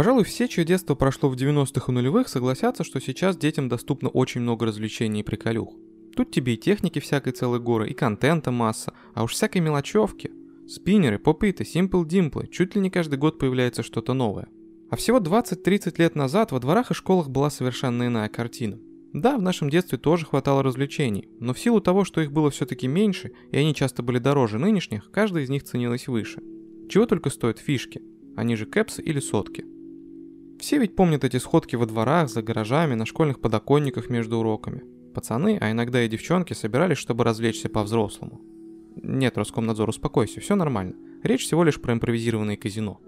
Пожалуй, все, чье детство прошло в 90-х и нулевых, согласятся, что сейчас детям доступно очень много развлечений и приколюх. Тут тебе и техники всякой целой горы, и контента масса, а уж всякой мелочевки. Спиннеры, попыты, симпл димплы, чуть ли не каждый год появляется что-то новое. А всего 20-30 лет назад во дворах и школах была совершенно иная картина. Да, в нашем детстве тоже хватало развлечений, но в силу того, что их было все-таки меньше, и они часто были дороже нынешних, каждая из них ценилась выше. Чего только стоят фишки, они же кэпсы или сотки. Все ведь помнят эти сходки во дворах, за гаражами, на школьных подоконниках между уроками. Пацаны, а иногда и девчонки собирались, чтобы развлечься по-взрослому. Нет, Роскомнадзор, успокойся, все нормально. Речь всего лишь про импровизированное казино.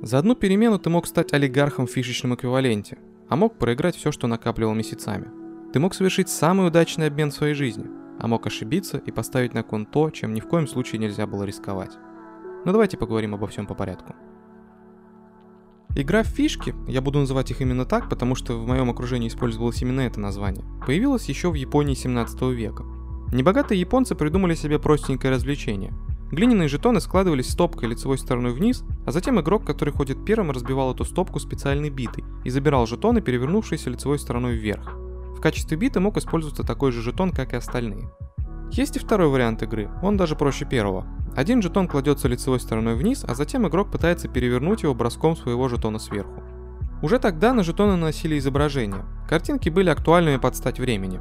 За одну перемену ты мог стать олигархом в фишечном эквиваленте, а мог проиграть все, что накапливал месяцами. Ты мог совершить самый удачный обмен в своей жизни, а мог ошибиться и поставить на кон то, чем ни в коем случае нельзя было рисковать. Но давайте поговорим обо всем по порядку. Игра в фишки, я буду называть их именно так, потому что в моем окружении использовалось именно это название, появилась еще в Японии 17 века. Небогатые японцы придумали себе простенькое развлечение. Глиняные жетоны складывались стопкой лицевой стороной вниз, а затем игрок, который ходит первым, разбивал эту стопку специальной битой и забирал жетоны, перевернувшиеся лицевой стороной вверх. В качестве биты мог использоваться такой же жетон, как и остальные. Есть и второй вариант игры, он даже проще первого. Один жетон кладется лицевой стороной вниз, а затем игрок пытается перевернуть его броском своего жетона сверху. Уже тогда на жетоны наносили изображения. Картинки были актуальными под стать времени.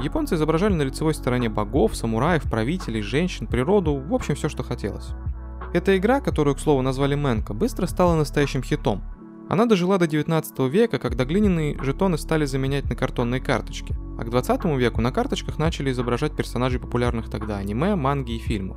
Японцы изображали на лицевой стороне богов, самураев, правителей, женщин, природу, в общем все, что хотелось. Эта игра, которую, к слову, назвали Мэнка, быстро стала настоящим хитом. Она дожила до 19 века, когда глиняные жетоны стали заменять на картонные карточки, а к 20 веку на карточках начали изображать персонажей популярных тогда аниме, манги и фильмов.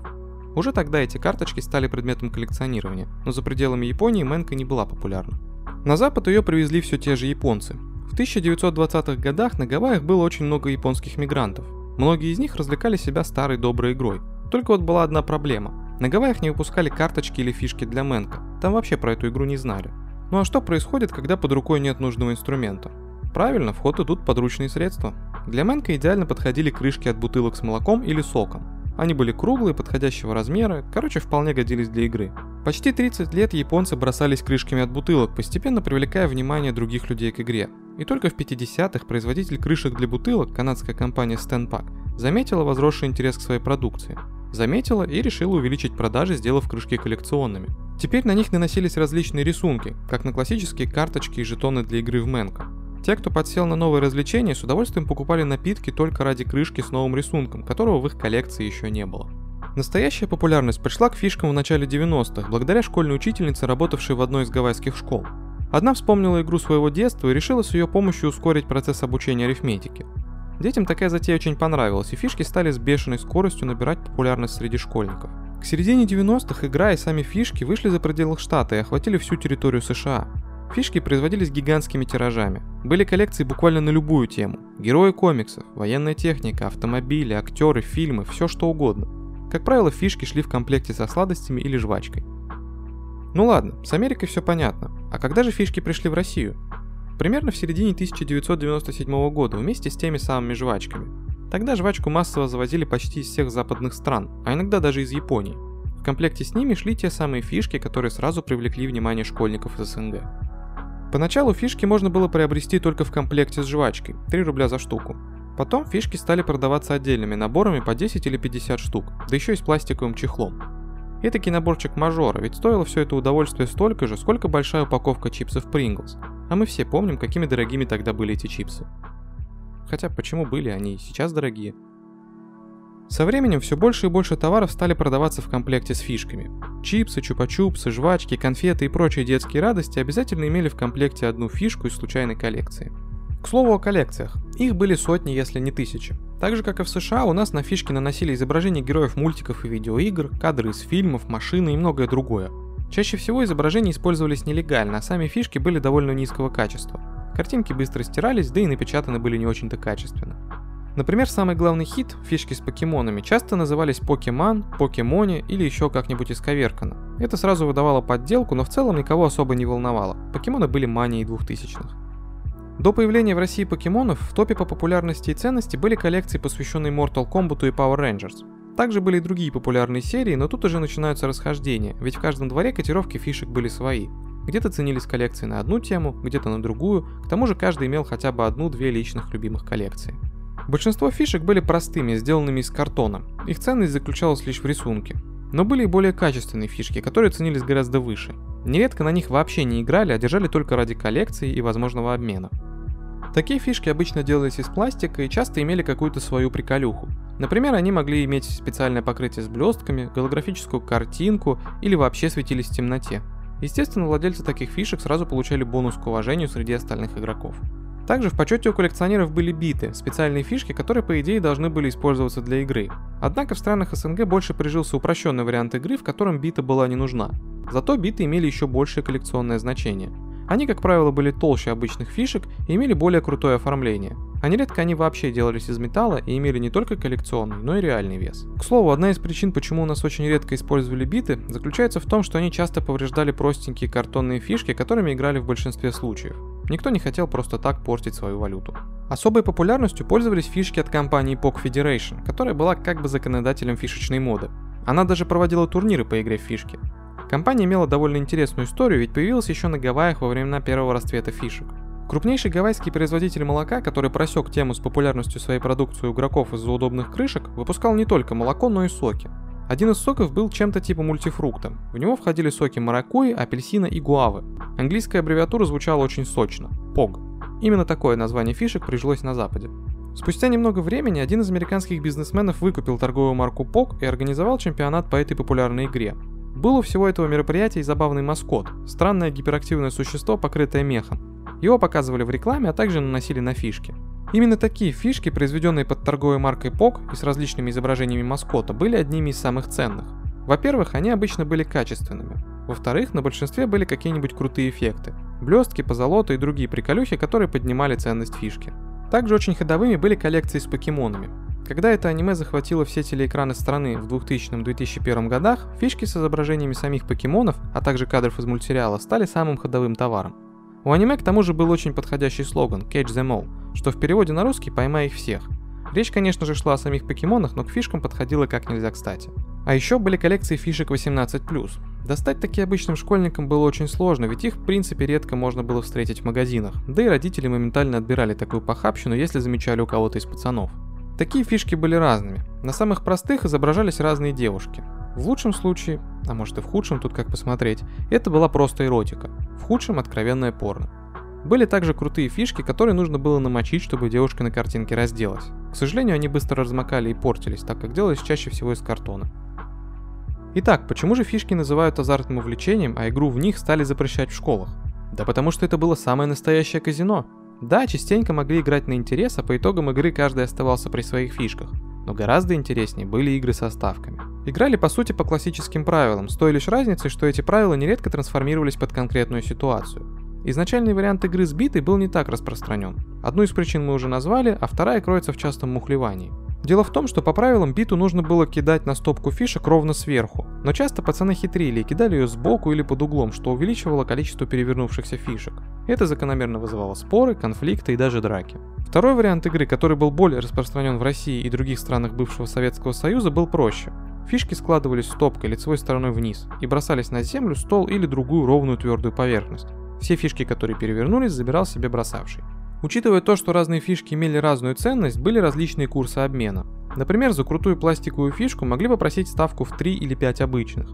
Уже тогда эти карточки стали предметом коллекционирования, но за пределами Японии Мэнка не была популярна. На запад ее привезли все те же японцы, в 1920-х годах на Гавайях было очень много японских мигрантов. Многие из них развлекали себя старой доброй игрой. Только вот была одна проблема. На Гавайях не выпускали карточки или фишки для Мэнка. Там вообще про эту игру не знали. Ну а что происходит, когда под рукой нет нужного инструмента? Правильно, в ход идут подручные средства. Для Мэнка идеально подходили крышки от бутылок с молоком или соком. Они были круглые, подходящего размера, короче, вполне годились для игры. Почти 30 лет японцы бросались крышками от бутылок, постепенно привлекая внимание других людей к игре. И только в 50-х производитель крышек для бутылок, канадская компания Stanpak, заметила возросший интерес к своей продукции. Заметила и решила увеличить продажи, сделав крышки коллекционными. Теперь на них наносились различные рисунки, как на классические карточки и жетоны для игры в Мэнка. Те, кто подсел на новые развлечения, с удовольствием покупали напитки только ради крышки с новым рисунком, которого в их коллекции еще не было. Настоящая популярность пришла к фишкам в начале 90-х, благодаря школьной учительнице, работавшей в одной из гавайских школ. Одна вспомнила игру своего детства и решила с ее помощью ускорить процесс обучения арифметики. Детям такая затея очень понравилась, и фишки стали с бешеной скоростью набирать популярность среди школьников. К середине 90-х игра и сами фишки вышли за пределы штата и охватили всю территорию США. Фишки производились гигантскими тиражами. Были коллекции буквально на любую тему. Герои комиксов, военная техника, автомобили, актеры, фильмы, все что угодно. Как правило, фишки шли в комплекте со сладостями или жвачкой. Ну ладно, с Америкой все понятно. А когда же фишки пришли в Россию? Примерно в середине 1997 года вместе с теми самыми жвачками. Тогда жвачку массово завозили почти из всех западных стран, а иногда даже из Японии. В комплекте с ними шли те самые фишки, которые сразу привлекли внимание школьников СНГ. Поначалу фишки можно было приобрести только в комплекте с жвачкой, 3 рубля за штуку. Потом фишки стали продаваться отдельными наборами по 10 или 50 штук, да еще и с пластиковым чехлом. Этакий наборчик мажора, ведь стоило все это удовольствие столько же, сколько большая упаковка чипсов Pringles. А мы все помним, какими дорогими тогда были эти чипсы. Хотя почему были они сейчас дорогие? Со временем все больше и больше товаров стали продаваться в комплекте с фишками. Чипсы, чупа-чупсы, жвачки, конфеты и прочие детские радости обязательно имели в комплекте одну фишку из случайной коллекции. К слову о коллекциях. Их были сотни, если не тысячи. Так же, как и в США, у нас на фишки наносили изображения героев мультиков и видеоигр, кадры из фильмов, машины и многое другое. Чаще всего изображения использовались нелегально, а сами фишки были довольно низкого качества. Картинки быстро стирались, да и напечатаны были не очень-то качественно. Например, самый главный хит, фишки с покемонами, часто назывались Покеман, Покемоне или еще как-нибудь исковеркано. Это сразу выдавало подделку, но в целом никого особо не волновало. Покемоны были манией двухтысячных. До появления в России покемонов в топе по популярности и ценности были коллекции, посвященные Mortal Kombat и Power Rangers. Также были и другие популярные серии, но тут уже начинаются расхождения, ведь в каждом дворе котировки фишек были свои. Где-то ценились коллекции на одну тему, где-то на другую, к тому же каждый имел хотя бы одну-две личных любимых коллекции. Большинство фишек были простыми, сделанными из картона. Их ценность заключалась лишь в рисунке. Но были и более качественные фишки, которые ценились гораздо выше. Нередко на них вообще не играли, а держали только ради коллекции и возможного обмена. Такие фишки обычно делались из пластика и часто имели какую-то свою приколюху. Например, они могли иметь специальное покрытие с блестками, голографическую картинку или вообще светились в темноте. Естественно, владельцы таких фишек сразу получали бонус к уважению среди остальных игроков. Также в почете у коллекционеров были биты, специальные фишки, которые по идее должны были использоваться для игры. Однако в странах СНГ больше прижился упрощенный вариант игры, в котором бита была не нужна. Зато биты имели еще большее коллекционное значение. Они, как правило, были толще обычных фишек и имели более крутое оформление. А нередко они вообще делались из металла и имели не только коллекционный, но и реальный вес. К слову, одна из причин, почему у нас очень редко использовали биты, заключается в том, что они часто повреждали простенькие картонные фишки, которыми играли в большинстве случаев. Никто не хотел просто так портить свою валюту. Особой популярностью пользовались фишки от компании POC Federation, которая была как бы законодателем фишечной моды. Она даже проводила турниры по игре в фишки. Компания имела довольно интересную историю, ведь появилась еще на Гавайях во времена первого расцвета фишек. Крупнейший гавайский производитель молока, который просек тему с популярностью своей продукции у игроков из-за удобных крышек, выпускал не только молоко, но и соки. Один из соков был чем-то типа мультифрукта. В него входили соки маракуйи, апельсина и гуавы. Английская аббревиатура звучала очень сочно – POG. Именно такое название фишек прижилось на Западе. Спустя немного времени один из американских бизнесменов выкупил торговую марку POG и организовал чемпионат по этой популярной игре. Был у всего этого мероприятия и забавный маскот – странное гиперактивное существо, покрытое мехом. Его показывали в рекламе, а также наносили на фишки. Именно такие фишки, произведенные под торговой маркой POG и с различными изображениями маскота, были одними из самых ценных. Во-первых, они обычно были качественными. Во-вторых, на большинстве были какие-нибудь крутые эффекты. Блестки, позолота и другие приколюхи, которые поднимали ценность фишки. Также очень ходовыми были коллекции с покемонами. Когда это аниме захватило все телеэкраны страны в 2000-2001 годах, фишки с изображениями самих покемонов, а также кадров из мультсериала стали самым ходовым товаром. У аниме к тому же был очень подходящий слоган «Catch them all», что в переводе на русский «Поймай их всех». Речь, конечно же, шла о самих покемонах, но к фишкам подходила как нельзя кстати. А еще были коллекции фишек 18+. Достать такие обычным школьникам было очень сложно, ведь их в принципе редко можно было встретить в магазинах, да и родители моментально отбирали такую похабщину, если замечали у кого-то из пацанов. Такие фишки были разными. На самых простых изображались разные девушки. В лучшем случае, а может и в худшем, тут как посмотреть, это была просто эротика, в худшем откровенное порно. Были также крутые фишки, которые нужно было намочить, чтобы девушка на картинке разделась. К сожалению, они быстро размокали и портились, так как делались чаще всего из картона. Итак, почему же фишки называют азартным увлечением, а игру в них стали запрещать в школах? Да потому что это было самое настоящее казино. Да, частенько могли играть на интерес, а по итогам игры каждый оставался при своих фишках. Но гораздо интереснее были игры со ставками. Играли по сути по классическим правилам, с той лишь разницей, что эти правила нередко трансформировались под конкретную ситуацию. Изначальный вариант игры с битой был не так распространен. Одну из причин мы уже назвали, а вторая кроется в частом мухлевании. Дело в том, что по правилам биту нужно было кидать на стопку фишек ровно сверху, но часто пацаны хитрили и кидали ее сбоку или под углом, что увеличивало количество перевернувшихся фишек. Это закономерно вызывало споры, конфликты и даже драки. Второй вариант игры, который был более распространен в России и других странах бывшего Советского Союза, был проще. Фишки складывались стопкой лицевой стороной вниз и бросались на землю, стол или другую ровную твердую поверхность. Все фишки, которые перевернулись, забирал себе бросавший. Учитывая то, что разные фишки имели разную ценность, были различные курсы обмена. Например, за крутую пластиковую фишку могли попросить ставку в 3 или 5 обычных.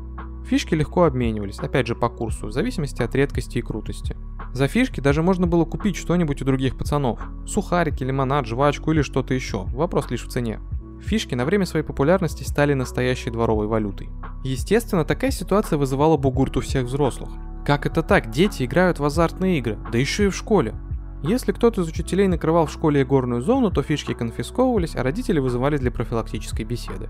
Фишки легко обменивались, опять же по курсу, в зависимости от редкости и крутости. За фишки даже можно было купить что-нибудь у других пацанов. Сухарики, лимонад, жвачку или что-то еще. Вопрос лишь в цене. Фишки на время своей популярности стали настоящей дворовой валютой. Естественно, такая ситуация вызывала бугурт у всех взрослых. Как это так? Дети играют в азартные игры, да еще и в школе. Если кто-то из учителей накрывал в школе игорную зону, то фишки конфисковывались, а родители вызывались для профилактической беседы.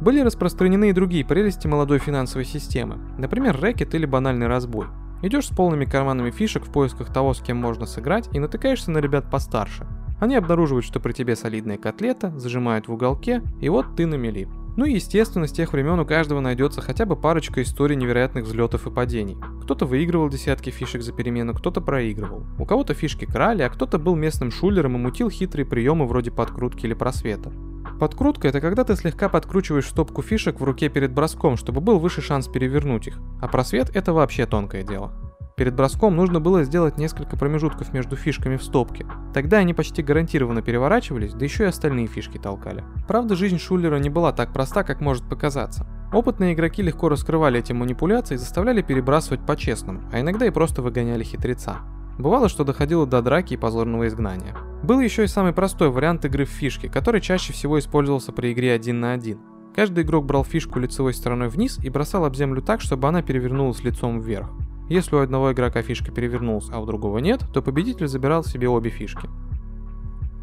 Были распространены и другие прелести молодой финансовой системы, например, рэкет или банальный разбой. Идешь с полными карманами фишек в поисках того, с кем можно сыграть, и натыкаешься на ребят постарше. Они обнаруживают, что при тебе солидная котлета, зажимают в уголке, и вот ты на мели. Ну и естественно, с тех времен у каждого найдется хотя бы парочка историй невероятных взлетов и падений. Кто-то выигрывал десятки фишек за перемену, кто-то проигрывал. У кого-то фишки крали, а кто-то был местным шулером и мутил хитрые приемы вроде подкрутки или просвета. Подкрутка – это когда ты слегка подкручиваешь стопку фишек в руке перед броском, чтобы был выше шанс перевернуть их, а просвет – это вообще тонкое дело. Перед броском нужно было сделать несколько промежутков между фишками в стопке. Тогда они почти гарантированно переворачивались, да еще и остальные фишки толкали. Правда, жизнь Шулера не была так проста, как может показаться. Опытные игроки легко раскрывали эти манипуляции и заставляли перебрасывать по-честному, а иногда и просто выгоняли хитреца. Бывало, что доходило до драки и позорного изгнания. Был еще и самый простой вариант игры в фишки, который чаще всего использовался при игре один на один. Каждый игрок брал фишку лицевой стороной вниз и бросал об землю так, чтобы она перевернулась лицом вверх. Если у одного игрока фишка перевернулась, а у другого нет, то победитель забирал себе обе фишки.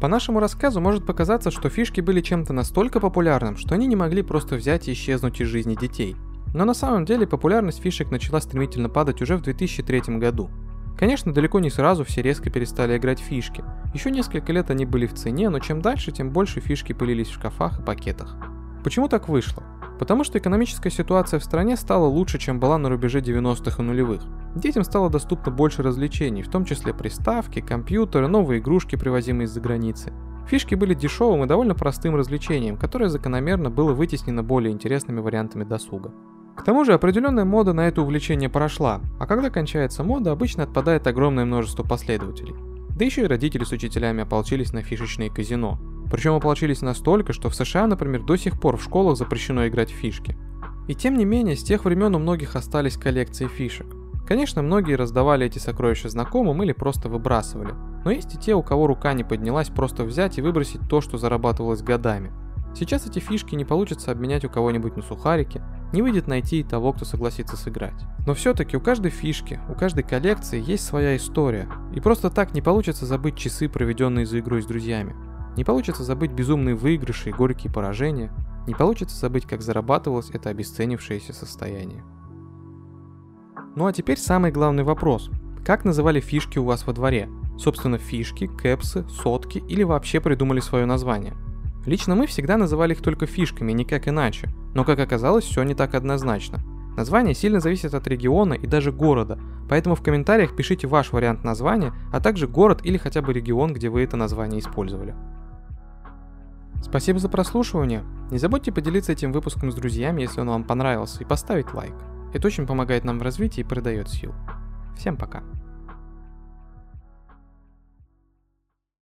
По нашему рассказу может показаться, что фишки были чем-то настолько популярным, что они не могли просто взять и исчезнуть из жизни детей. Но на самом деле популярность фишек начала стремительно падать уже в 2003 году. Конечно, далеко не сразу все резко перестали играть в фишки. Еще несколько лет они были в цене, но чем дальше, тем больше фишки пылились в шкафах и пакетах. Почему так вышло? Потому что экономическая ситуация в стране стала лучше, чем была на рубеже 90-х и нулевых. Детям стало доступно больше развлечений, в том числе приставки, компьютеры, новые игрушки, привозимые из-за границы. Фишки были дешевым и довольно простым развлечением, которое закономерно было вытеснено более интересными вариантами досуга. К тому же определенная мода на это увлечение прошла, а когда кончается мода, обычно отпадает огромное множество последователей. Да еще и родители с учителями ополчились на фишечные казино. Причем ополчились настолько, что в США, например, до сих пор в школах запрещено играть в фишки. И тем не менее, с тех времен у многих остались коллекции фишек. Конечно, многие раздавали эти сокровища знакомым или просто выбрасывали. Но есть и те, у кого рука не поднялась просто взять и выбросить то, что зарабатывалось годами. Сейчас эти фишки не получится обменять у кого-нибудь на сухарики, не выйдет найти того, кто согласится сыграть. Но все-таки у каждой фишки, у каждой коллекции есть своя история. И просто так не получится забыть часы, проведенные за игрой с друзьями. Не получится забыть безумные выигрыши и горькие поражения. Не получится забыть, как зарабатывалось это обесценившееся состояние. Ну а теперь самый главный вопрос. Как называли фишки у вас во дворе? Собственно, фишки, кэпсы, сотки или вообще придумали свое название? Лично мы всегда называли их только фишками, никак иначе. Но как оказалось, все не так однозначно. Название сильно зависит от региона и даже города, поэтому в комментариях пишите ваш вариант названия, а также город или хотя бы регион, где вы это название использовали. Спасибо за прослушивание. Не забудьте поделиться этим выпуском с друзьями, если он вам понравился, и поставить лайк. Это очень помогает нам в развитии и придает сил. Всем пока.